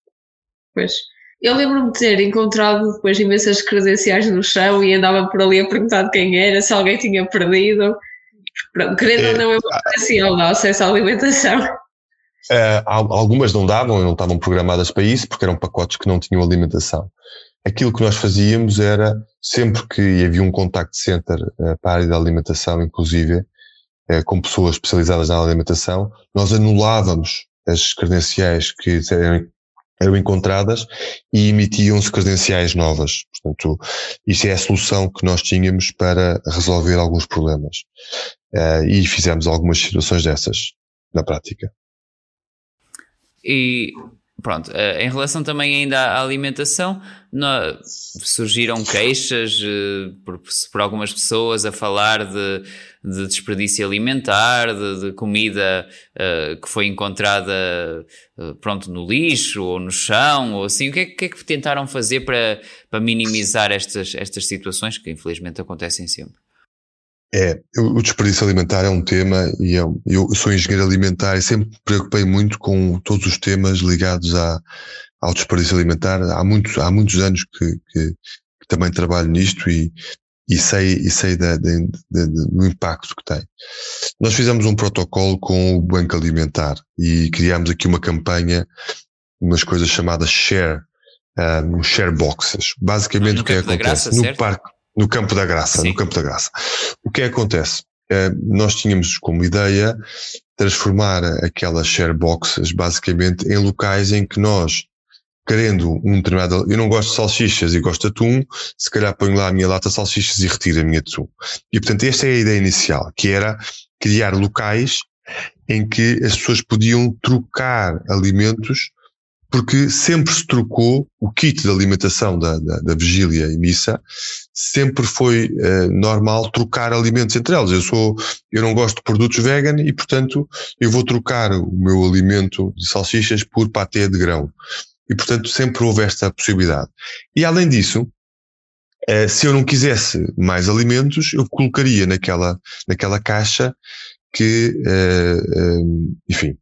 Pois. Eu lembro-me de ter encontrado depois imensas credenciais no chão e andava por ali a perguntar de quem era, se alguém tinha perdido. Pronto, querendo é, ou não, é uma credencial, dá acesso à alimentação. Uh, algumas não davam, não estavam programadas para isso, porque eram pacotes que não tinham alimentação. Aquilo que nós fazíamos era, sempre que havia um contact center uh, para a área da alimentação, inclusive, com pessoas especializadas na alimentação, nós anulávamos as credenciais que eram encontradas e emitiam-se credenciais novas. Portanto, isso é a solução que nós tínhamos para resolver alguns problemas. Uh, e fizemos algumas situações dessas na prática. E pronto, eh, em relação também ainda à alimentação, surgiram queixas eh, por, por, algumas pessoas a falar de, de desperdício alimentar, de, de comida uh, que foi encontrada uh, pronto no lixo ou no chão ou assim. O que é, que, é que tentaram fazer para, para minimizar estas, estas situações que infelizmente acontecem sempre? É, o desperdício alimentar é um tema e eu, eu sou engenheiro alimentar e sempre me preocupei muito com todos os temas ligados à, ao desperdício alimentar. Há muitos, há muitos anos que, que, que também trabalho nisto e, e sei, e sei da, da, da, do impacto que tem. Nós fizemos um protocolo com o Banco Alimentar e criámos aqui uma campanha, umas coisas chamadas share, um, share boxes. Basicamente o que é que acontece? Graça, no parque, no Campo da Graça, Sim. no Campo da Graça. O que é que acontece? Uh, nós tínhamos como ideia transformar aquelas share boxes basicamente em locais em que nós querendo um determinado. Eu não gosto de salsichas e gosto de atum, se calhar ponho lá a minha lata de salsichas e retiro a minha atum. E portanto, esta é a ideia inicial, que era criar locais em que as pessoas podiam trocar alimentos porque sempre se trocou o kit de alimentação da, da, da vigília e missa, sempre foi uh, normal trocar alimentos entre eles. Eu sou, eu não gosto de produtos vegan e, portanto, eu vou trocar o meu alimento de salsichas por patê de grão. E, portanto, sempre houve esta possibilidade. E, além disso, uh, se eu não quisesse mais alimentos, eu colocaria naquela, naquela caixa que, uh, enfim,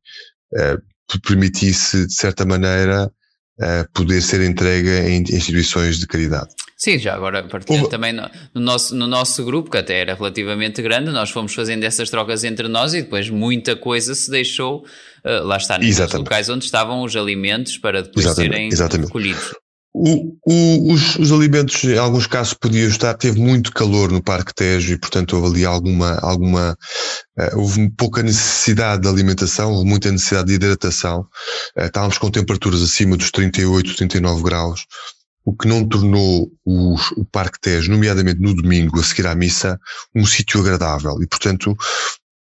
permitisse, de certa maneira, uh, poder ser entregue em instituições de caridade. Sim, já agora partilhando também no, no, nosso, no nosso grupo, que até era relativamente grande, nós fomos fazendo essas trocas entre nós e depois muita coisa se deixou, uh, lá está, nos locais onde estavam os alimentos para depois exatamente, serem exatamente. recolhidos. O, o, os, os, alimentos, em alguns casos, podiam estar, teve muito calor no Parque Tejo e, portanto, houve ali alguma, alguma, uh, houve pouca necessidade de alimentação, houve muita necessidade de hidratação. Uh, estávamos com temperaturas acima dos 38, 39 graus, o que não tornou os, o Parque Tejo, nomeadamente no domingo, a seguir à missa, um sítio agradável. E, portanto,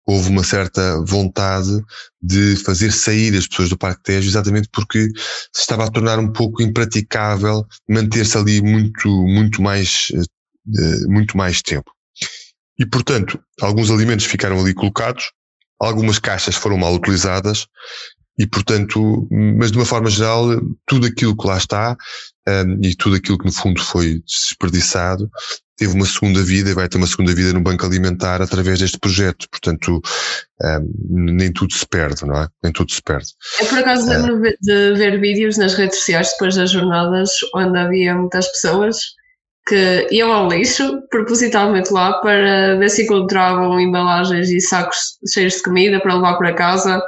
houve uma certa vontade de fazer sair as pessoas do Parque Tejo, exatamente porque se estava a tornar um pouco impraticável manter-se ali muito, muito mais, eh, muito mais tempo. E, portanto, alguns alimentos ficaram ali colocados, algumas caixas foram mal utilizadas, e, portanto, mas de uma forma geral, tudo aquilo que lá está, um, ehm, e tudo aquilo que no fundo foi desperdiçado, teve uma segunda vida e vai ter uma segunda vida no banco alimentar através deste projeto. Portanto, um, nem tudo se perde, não é? Nem tudo se perde. Eu por acaso lembro é. de ver vídeos nas redes sociais depois das jornadas onde havia muitas pessoas que iam ao lixo propositalmente lá para ver se encontravam embalagens e sacos cheios de comida para levar para casa.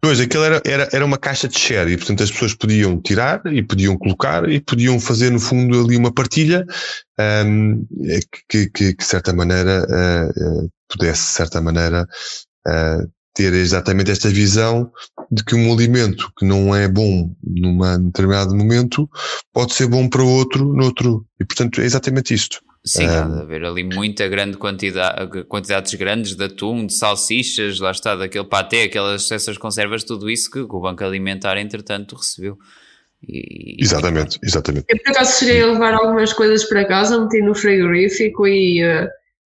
Pois, aquilo era, era, era uma caixa de share e, portanto, as pessoas podiam tirar e podiam colocar e podiam fazer, no fundo, ali uma partilha um, que, que, que, de certa maneira, uh, pudesse, de certa maneira, uh, ter exatamente esta visão de que um alimento que não é bom num determinado momento pode ser bom para outro noutro. E portanto é exatamente isto. Sim, há de haver ali muita grande quantidade, quantidades grandes de atum, de salsichas, lá está, daquele patê, aquelas essas conservas, tudo isso que, o Banco Alimentar, entretanto, recebeu. E, exatamente, exatamente. Eu por acaso cheguei a levar algumas coisas para casa, meti no frigorífico e uh,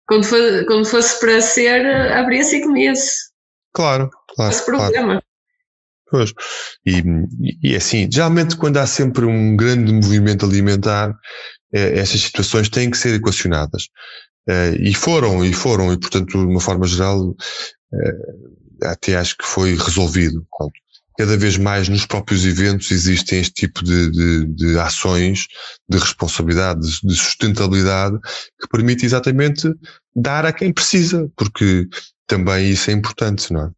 quando, for, quando fosse para ser, abria-se e comia-se. Claro, claro. Esse problema. Claro. Pois. E, e é assim, geralmente quando há sempre um grande movimento alimentar, eh, essas situações têm que ser equacionadas. Eh, e foram, e foram, e portanto, de uma forma geral, eh, até acho que foi resolvido. Cada vez mais nos próprios eventos existem este tipo de, de, de ações de responsabilidade, de sustentabilidade, que permite exatamente dar a quem precisa, porque também isso é importante, não é?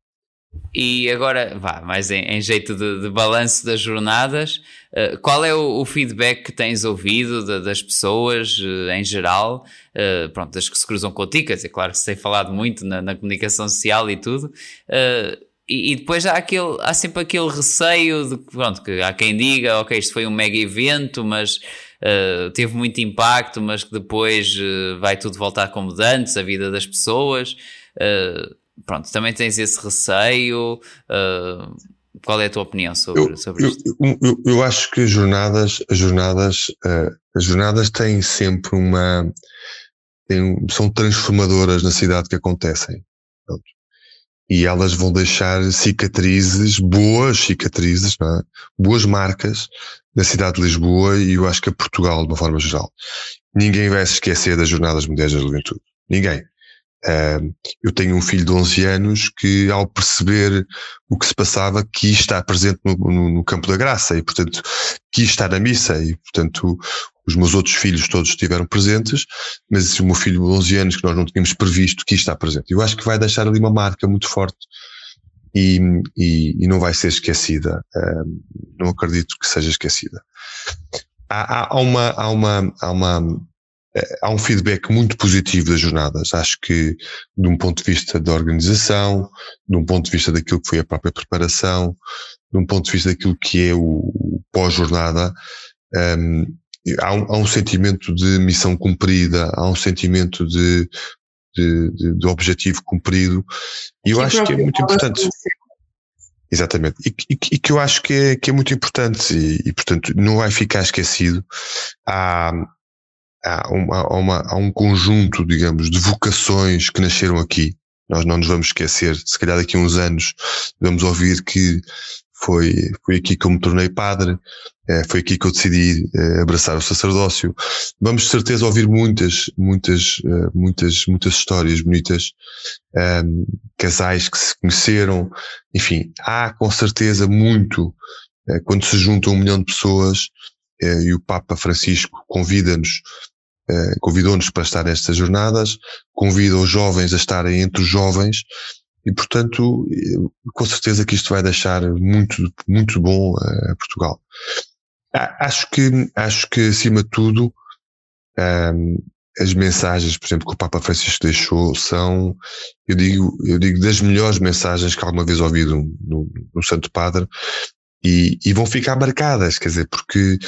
E agora, vá, mais em, em jeito de, de balanço das jornadas, uh, qual é o, o, feedback que tens ouvido de, das pessoas uh, em geral, uh, pronto, das que se cruzam contigo, quer dizer, claro que se tem falado muito na, na comunicação social e tudo, e, e, depois há, aquele, há sempre aquele receio de pronto, que há quem diga, ok, isto foi um mega evento, mas teve muito impacto, mas que depois vai tudo voltar como antes, a vida das pessoas. Uh, pronto, também tens esse receio. Qual é a tua opinião sobre, eu, sobre isto? Eu, eu, eu, acho que as jornadas, as jornadas, uh, as jornadas têm sempre uma, têm, são transformadoras na cidade que acontecem. Pronto. E elas vão deixar cicatrizes, boas cicatrizes, é? boas marcas na cidade de Lisboa e eu acho que a Portugal de uma forma geral. Ninguém vai se esquecer das Jornadas Mundiais da Juventude. Ninguém. Eu tenho um filho de 11 anos que, ao perceber o que se passava, quis estar presente no, no, no, campo da graça e, portanto, quis estar na missa e, portanto, os meus outros filhos todos estiveram presentes, mas o meu filho de 11 anos, que nós não tínhamos previsto, quis estar presente. Eu acho que vai deixar ali uma marca muito forte e, e, e não vai ser esquecida. Não acredito que seja esquecida. Há, há, há uma, há uma, há uma há um feedback muito positivo das jornadas. Acho que, de um ponto de vista da organização, de um ponto de vista daquilo que foi a própria preparação, de um ponto de vista daquilo que é o pós-jornada, um, há, um, há, um, sentimento de missão cumprida, há um sentimento de, de, de, de objetivo cumprido, e eu acho que é muito importante. Exatamente. E, e, e, que eu acho que é, que é muito importante e, e, portanto, não vai ficar esquecido. Há, há, uma, há, uma, há um conjunto, digamos, de vocações que nasceram aqui. Nós não nos vamos esquecer, se calhar daqui a uns anos vamos ouvir que foi, foi aqui que eu me tornei padre, é, foi aqui que eu decidi é, abraçar o sacerdócio. Vamos de certeza ouvir muitas, muitas, é, muitas, muitas histórias bonitas, ehm, casais que se conheceram, enfim, há com certeza muito, quando se juntam um milhão de pessoas, e o Papa Francisco convida-nos eh, convidou-nos para estar nestas jornadas, convida os jovens a estarem entre os jovens e, portanto, com certeza que isto vai deixar muito, muito bom a Portugal. Acho que, acho que acima de tudo, ehm, as mensagens, por exemplo, que o Papa Francisco deixou são, eu digo, eu digo das melhores mensagens que alguma vez ouvi no, no Santo Padre e, e, vão ficar marcadas, quer dizer, porque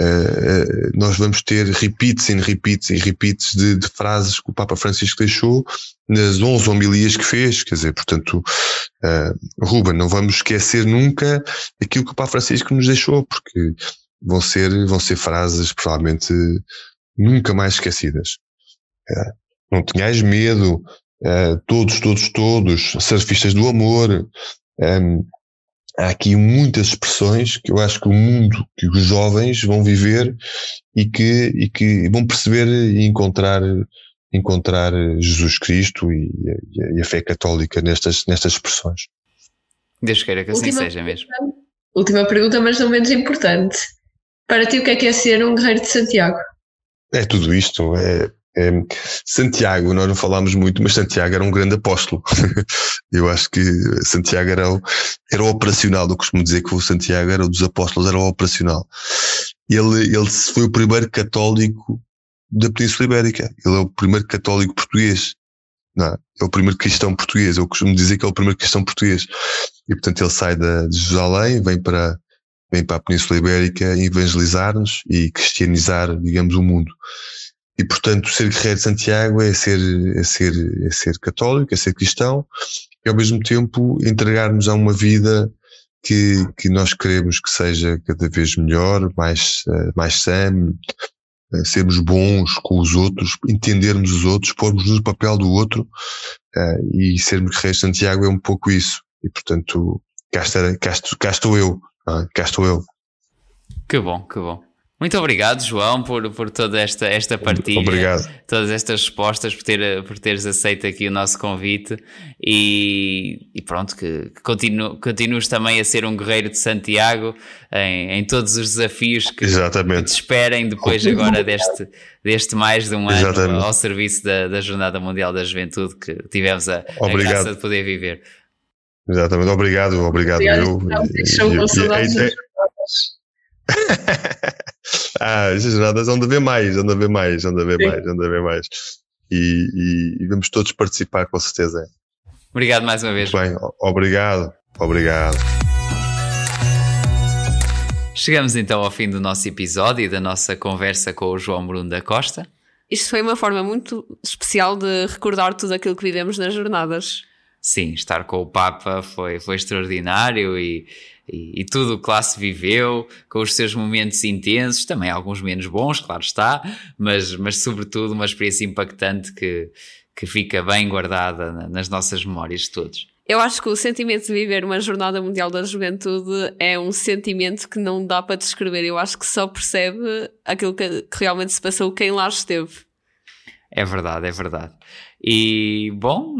uh, nós vamos ter repeats e repeats e repeats de, de, frases que o Papa Francisco deixou nas 11 homilias que fez, quer dizer, portanto, uh, Ruben, não vamos esquecer nunca aquilo que o Papa Francisco nos deixou, porque vão ser, vão ser frases provavelmente nunca mais esquecidas. Uh, não tenhais medo, todos, todos, todos, surfistas do amor, um, há aqui muitas expressões que eu acho que o mundo, que os jovens vão viver e que, e que vão perceber e encontrar, encontrar Jesus Cristo e, e, a fé católica nestas, nestas expressões. Deus queira que assim última seja mesmo. Última pergunta, mas não menos importante. Para ti, o que é que é ser um guerreiro de Santiago? É tudo isto. É, Santiago, nós não falámos muito, mas Santiago era um grande apóstolo. Eu acho que Santiago era o, era o operacional. Eu costumo dizer que o Santiago era um dos apóstolos, era o operacional. Ele, ele foi o primeiro católico da Península Ibérica. Ele é o primeiro católico português. Não, é? é o primeiro cristão português. Eu costumo dizer que é o primeiro cristão português. E portanto ele sai de Jerusalém, vem para, vem para a Península Ibérica evangelizar-nos e cristianizar, digamos, o mundo. E portanto ser guerreiro de Santiago é ser, é ser, é ser católico, é ser cristão e ao mesmo tempo entregar-nos a uma vida que, que nós queremos que seja cada vez melhor, mais, eh, mais sã, eh, sermos bons com os outros, entendermos os outros, pormos no papel do outro eh, e sermos guerreiros de Santiago é um pouco isso. E portanto, cá, estarei, cá, cá estou eu, é? cá estou eu. Que bom, que bom. Muito obrigado, João, por, por toda esta, esta partilha. Obrigado. Todas estas respostas, por, ter, por teres aceito aqui o nosso convite e, e pronto, que, que continu, continues também a ser um guerreiro de Santiago em, em todos os desafios que, que te esperem depois agora deste, deste mais de um ano Exatamente. ao serviço da, da Jornada Mundial da Juventude que tivemos a, a graça de poder viver. Exatamente, obrigado, obrigado. obrigado. Eu, ah, essas jornadas vão de haver mais, vão de haver mais, vão de haver Sim. mais, vão de haver mais. E, e, e, vamos todos participar, com certeza. Obrigado mais uma vez. Bem, obrigado, obrigado. Chegamos então ao fim do nosso episódio e da nossa conversa com o João Bruno da Costa. Isto foi uma forma muito especial de recordar tudo aquilo que vivemos nas jornadas. Sim, estar com o Papa foi, foi extraordinário e e, e tudo o que lá se viveu, com os seus momentos intensos, também alguns menos bons, claro está, mas, mas sobretudo uma experiência impactante que, que fica bem guardada nas nossas memórias de todos. Eu acho que o sentimento de viver uma Jornada Mundial da Juventude é um sentimento que não dá para descrever. Eu acho que só percebe aquilo que, que realmente se passou quem lá esteve. É verdade, é verdade. E bom,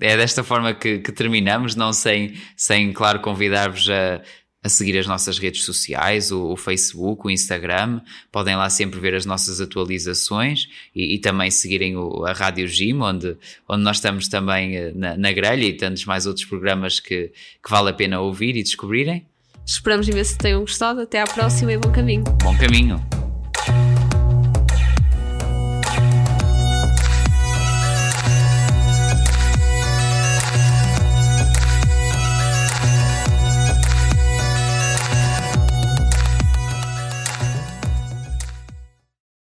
eh, é desta forma que, que terminamos, não sem, sem claro, convidar-vos a, a seguir as nossas redes sociais, o, o, Facebook, o Instagram. Podem lá sempre ver as nossas atualizações e, e também seguirem o, a Rádio Gym, onde, onde nós estamos também eh, na, na grelha e tantos mais outros programas que, que vale a pena ouvir e descobrirem. Esperamos imenso que tenham gostado. Até à próxima e bom caminho. Bom caminho.